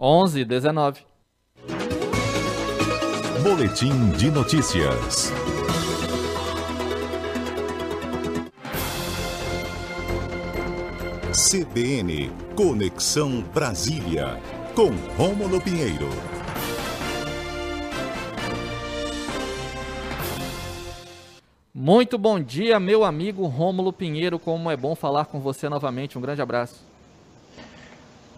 11 19. Boletim de notícias. CBN Conexão Brasília com Rômulo Pinheiro. Muito bom dia, meu amigo Rômulo Pinheiro. Como é bom falar com você novamente. Um grande abraço.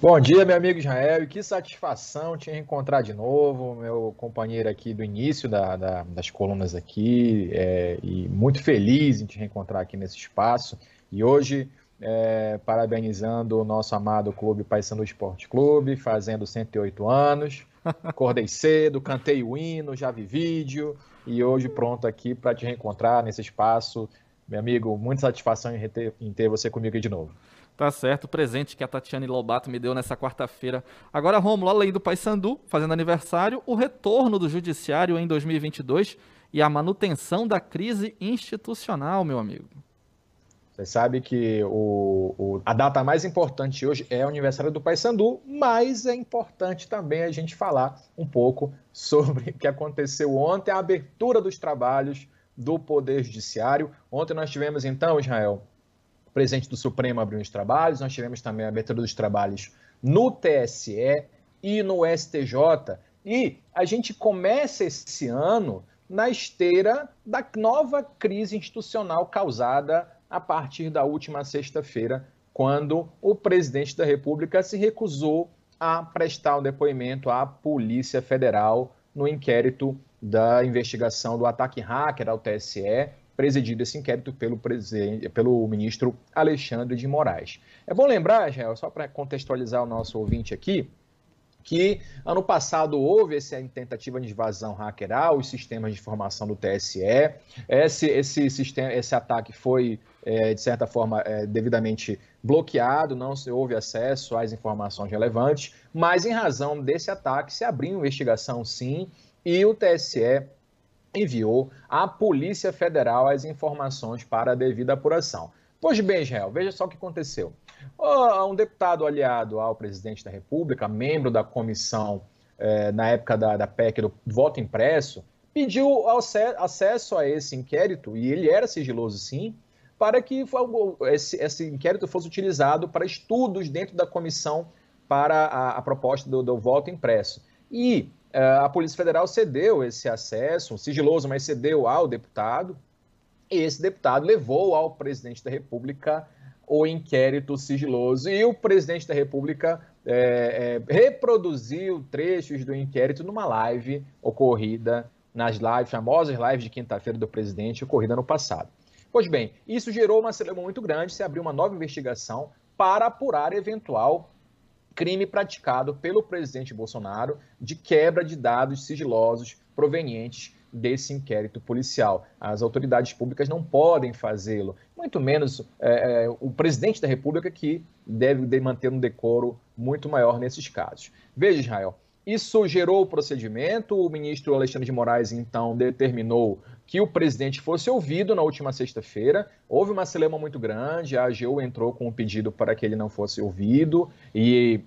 Bom dia, meu amigo Israel, e que satisfação te encontrar de novo, meu companheiro aqui do início da, da, das colunas aqui, é, e muito feliz em te reencontrar aqui nesse espaço. E hoje, é, parabenizando o nosso amado clube Paysandu Esporte Clube, fazendo 108 anos. Acordei cedo, cantei o hino, já vi vídeo, e hoje pronto aqui para te reencontrar nesse espaço. Meu amigo, muita satisfação em ter, em ter você comigo aqui de novo. Tá certo, o presente que a Tatiane Lobato me deu nessa quarta-feira. Agora, Romulo, além do Paysandu, fazendo aniversário, o retorno do judiciário em 2022 e a manutenção da crise institucional, meu amigo. Você sabe que o, o, a data mais importante hoje é o aniversário do Paysandu, mas é importante também a gente falar um pouco sobre o que aconteceu ontem, a abertura dos trabalhos do Poder Judiciário. Ontem nós tivemos, então, Israel, o presidente do Supremo abriu os trabalhos, nós tivemos também a abertura dos trabalhos no TSE e no STJ. E a gente começa esse ano na esteira da nova crise institucional causada a partir da última sexta-feira, quando o presidente da República se recusou a prestar o depoimento à Polícia Federal no inquérito da investigação do ataque hacker ao TSE presidido esse inquérito pelo, pelo ministro Alexandre de Moraes. É bom lembrar, Israel, só para contextualizar o nosso ouvinte aqui, que ano passado houve essa tentativa de invasão hacker aos sistemas de informação do TSE. Esse, esse, sistema, esse ataque foi, é, de certa forma, é, devidamente bloqueado, não houve acesso às informações relevantes, mas em razão desse ataque se abriu investigação sim, e o TSE enviou à Polícia Federal as informações para a devida apuração. Pois bem, Israel, veja só o que aconteceu. Um deputado aliado ao presidente da República, membro da comissão eh, na época da, da PEC do voto impresso, pediu acesso a esse inquérito, e ele era sigiloso sim, para que esse, esse inquérito fosse utilizado para estudos dentro da comissão para a, a proposta do, do voto impresso. E a Polícia Federal cedeu esse acesso, sigiloso, mas cedeu ao deputado, e esse deputado levou ao presidente da República o inquérito sigiloso. E o presidente da República é, é, reproduziu trechos do inquérito numa live ocorrida nas lives, famosas lives de quinta-feira do presidente, ocorrida no passado. Pois bem, isso gerou uma celeuma muito grande, se abriu uma nova investigação para apurar eventual crime praticado pelo presidente Bolsonaro de quebra de dados sigilosos provenientes desse inquérito policial. As autoridades públicas não podem fazê-lo, muito menos é, é, o presidente da República, que deve manter um decoro muito maior nesses casos. Veja, Israel, isso gerou o procedimento, o ministro Alexandre de Moraes, então, determinou que o presidente fosse ouvido na última sexta-feira. Houve uma celema muito grande, a AGU entrou com um pedido para que ele não fosse ouvido e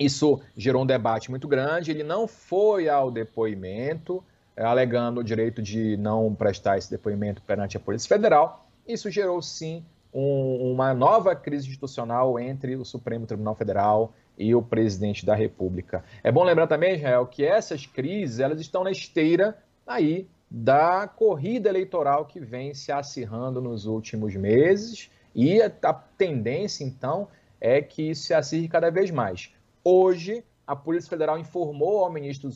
isso gerou um debate muito grande. Ele não foi ao depoimento, eh, alegando o direito de não prestar esse depoimento perante a Polícia Federal. Isso gerou, sim, um, uma nova crise institucional entre o Supremo Tribunal Federal e o presidente da República. É bom lembrar também, Israel, que essas crises elas estão na esteira aí da corrida eleitoral que vem se acirrando nos últimos meses e a, tendência, então, é que se acirre cada vez mais. Hoje, a Polícia Federal informou ao ministro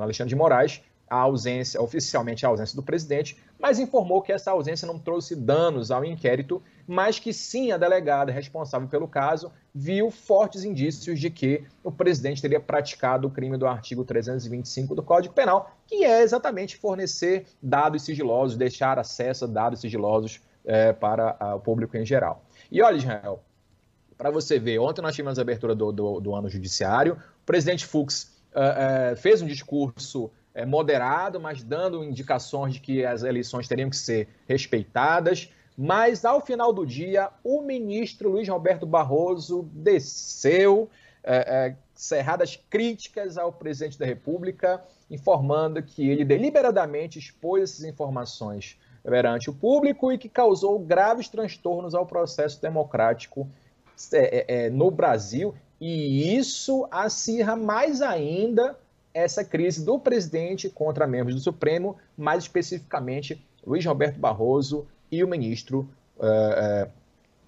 Alexandre de Moraes a ausência, oficialmente a ausência do presidente, mas informou que essa ausência não trouxe danos ao inquérito, mas que sim a delegada responsável pelo caso viu fortes indícios de que o presidente teria praticado o crime do artigo 325 do Código Penal, que é exatamente fornecer dados sigilosos, deixar acesso a dados sigilosos é, para a, o público em geral. E olha, Israel, para você ver, ontem nós tivemos a abertura do, do, do ano judiciário, o presidente Fux uh, uh, fez um discurso é, moderado, mas dando indicações de que as eleições teriam que ser respeitadas. Mas, ao final do dia, o ministro Luiz Roberto Barroso desceu é, é, cerradas críticas ao presidente da República, informando que ele deliberadamente expôs essas informações perante o público e que causou graves transtornos ao processo democrático é, é, é no Brasil. E isso acirra mais ainda essa crise do presidente contra membros do Supremo, mais especificamente Luiz Roberto Barroso e o ministro uh, uh,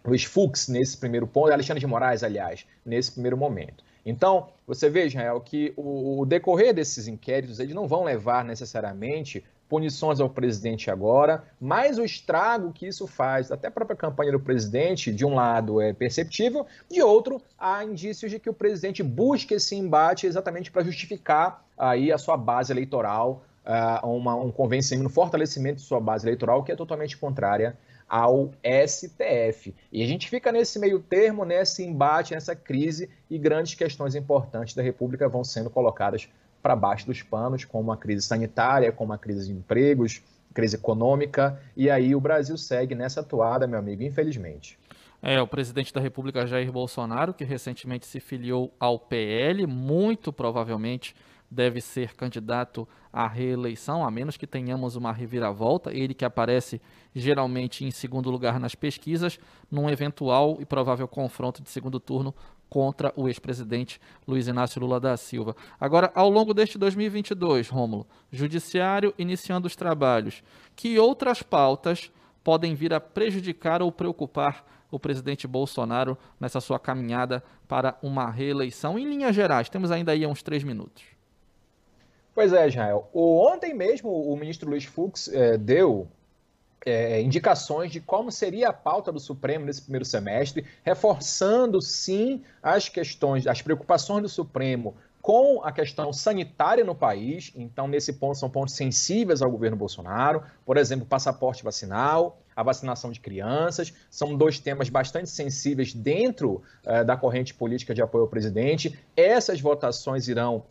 Luiz Fux nesse primeiro ponto, Alexandre de Moraes, aliás, nesse primeiro momento. Então, você vê, Israel, que o, decorrer desses inquéritos eles não vão levar necessariamente punições ao presidente agora, mas o estrago que isso faz, até a própria campanha do presidente, de um lado é perceptível, de outro há indícios de que o presidente busca esse embate exatamente para justificar aí a sua base eleitoral, uh, uma, um convencimento, um fortalecimento de sua base eleitoral que é totalmente contrária ao STF. E a gente fica nesse meio termo, nesse embate, nessa crise, e grandes questões importantes da República vão sendo colocadas para baixo dos panos, como a crise sanitária, como a crise de empregos, crise econômica, e aí o Brasil segue nessa toada, meu amigo, infelizmente. É, o presidente da República, Jair Bolsonaro, que recentemente se filiou ao PL, muito provavelmente deve ser candidato à reeleição, a menos que tenhamos uma reviravolta. Ele que aparece geralmente em segundo lugar nas pesquisas, num eventual e provável confronto de segundo turno contra o ex-presidente Luiz Inácio Lula da Silva. Agora, ao longo deste 2022, Rômulo, judiciário iniciando os trabalhos, que outras pautas podem vir a prejudicar ou preocupar o presidente Bolsonaro nessa sua caminhada para uma reeleição? Em linhas gerais, temos ainda aí uns três minutos. Pois é, Israel. Ontem mesmo o ministro Luiz Fux é, deu é, indicações de como seria a pauta do Supremo nesse primeiro semestre, reforçando sim as questões, as preocupações do Supremo com a questão sanitária no país. Então, nesse ponto, são pontos sensíveis ao governo Bolsonaro. Por exemplo, passaporte vacinal, a vacinação de crianças. São dois temas bastante sensíveis dentro uh, da corrente política de apoio ao presidente. Essas votações irão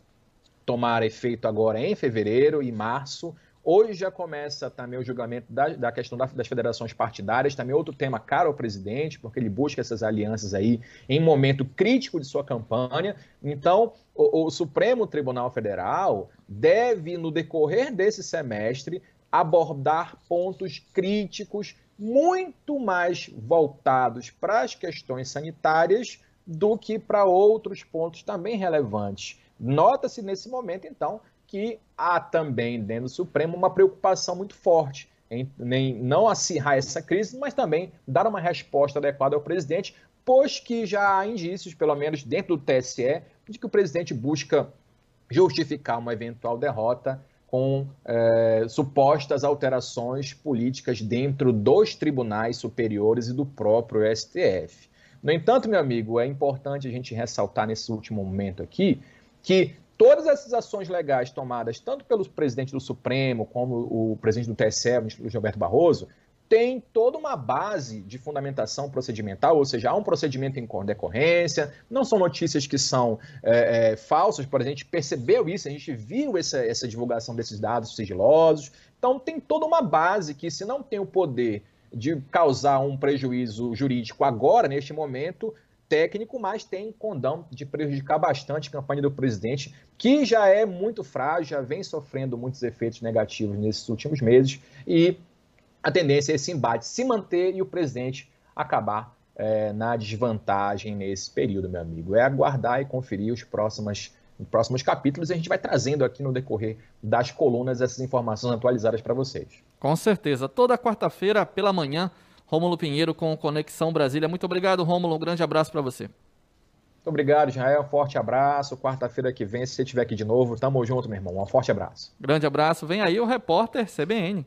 tomar efeito agora em fevereiro e março. Hoje já começa também o julgamento da, da questão da, das federações partidárias, também outro tema caro ao presidente, porque ele busca essas alianças aí em momento crítico de sua campanha. Então, o, o Supremo Tribunal Federal deve, no decorrer desse semestre, abordar pontos críticos muito mais voltados para as questões sanitárias do que para outros pontos também relevantes. Nota-se nesse momento, então, que há também dentro do Supremo uma preocupação muito forte em, em não acirrar essa crise, mas também dar uma resposta adequada ao presidente, pois que já há indícios, pelo menos dentro do TSE, de que o presidente busca justificar uma eventual derrota com é, supostas alterações políticas dentro dos tribunais superiores e do próprio STF. No entanto, meu amigo, é importante a gente ressaltar nesse último momento aqui que todas essas ações legais tomadas, tanto pelo presidente do Supremo como o presidente do TSE, o Gilberto Barroso, tem toda uma base de fundamentação procedimental, ou seja, há um procedimento em decorrência, não são notícias que são é, é, falsas, por exemplo, a gente percebeu isso, a gente viu essa, essa divulgação desses dados sigilosos, então tem toda uma base que, se não tem o poder de causar um prejuízo jurídico agora, neste momento, técnico, mas tem condão de prejudicar bastante a campanha do presidente, que já é muito frágil, já vem sofrendo muitos efeitos negativos nesses últimos meses, e a tendência é esse embate se manter e o presidente acabar é, na desvantagem nesse período, meu amigo. É aguardar e conferir os próximos, os próximos capítulos e a gente vai trazendo aqui no decorrer das colunas essas informações atualizadas para vocês. Com certeza. Toda quarta-feira pela manhã Rômulo Pinheiro com Conexão Brasília. Muito obrigado, Rômulo. Um grande abraço para você. Muito obrigado, Israel. Forte abraço. Quarta-feira que vem, se você estiver aqui de novo, tamo junto, meu irmão. Um forte abraço. Grande abraço. Vem aí o repórter CBN.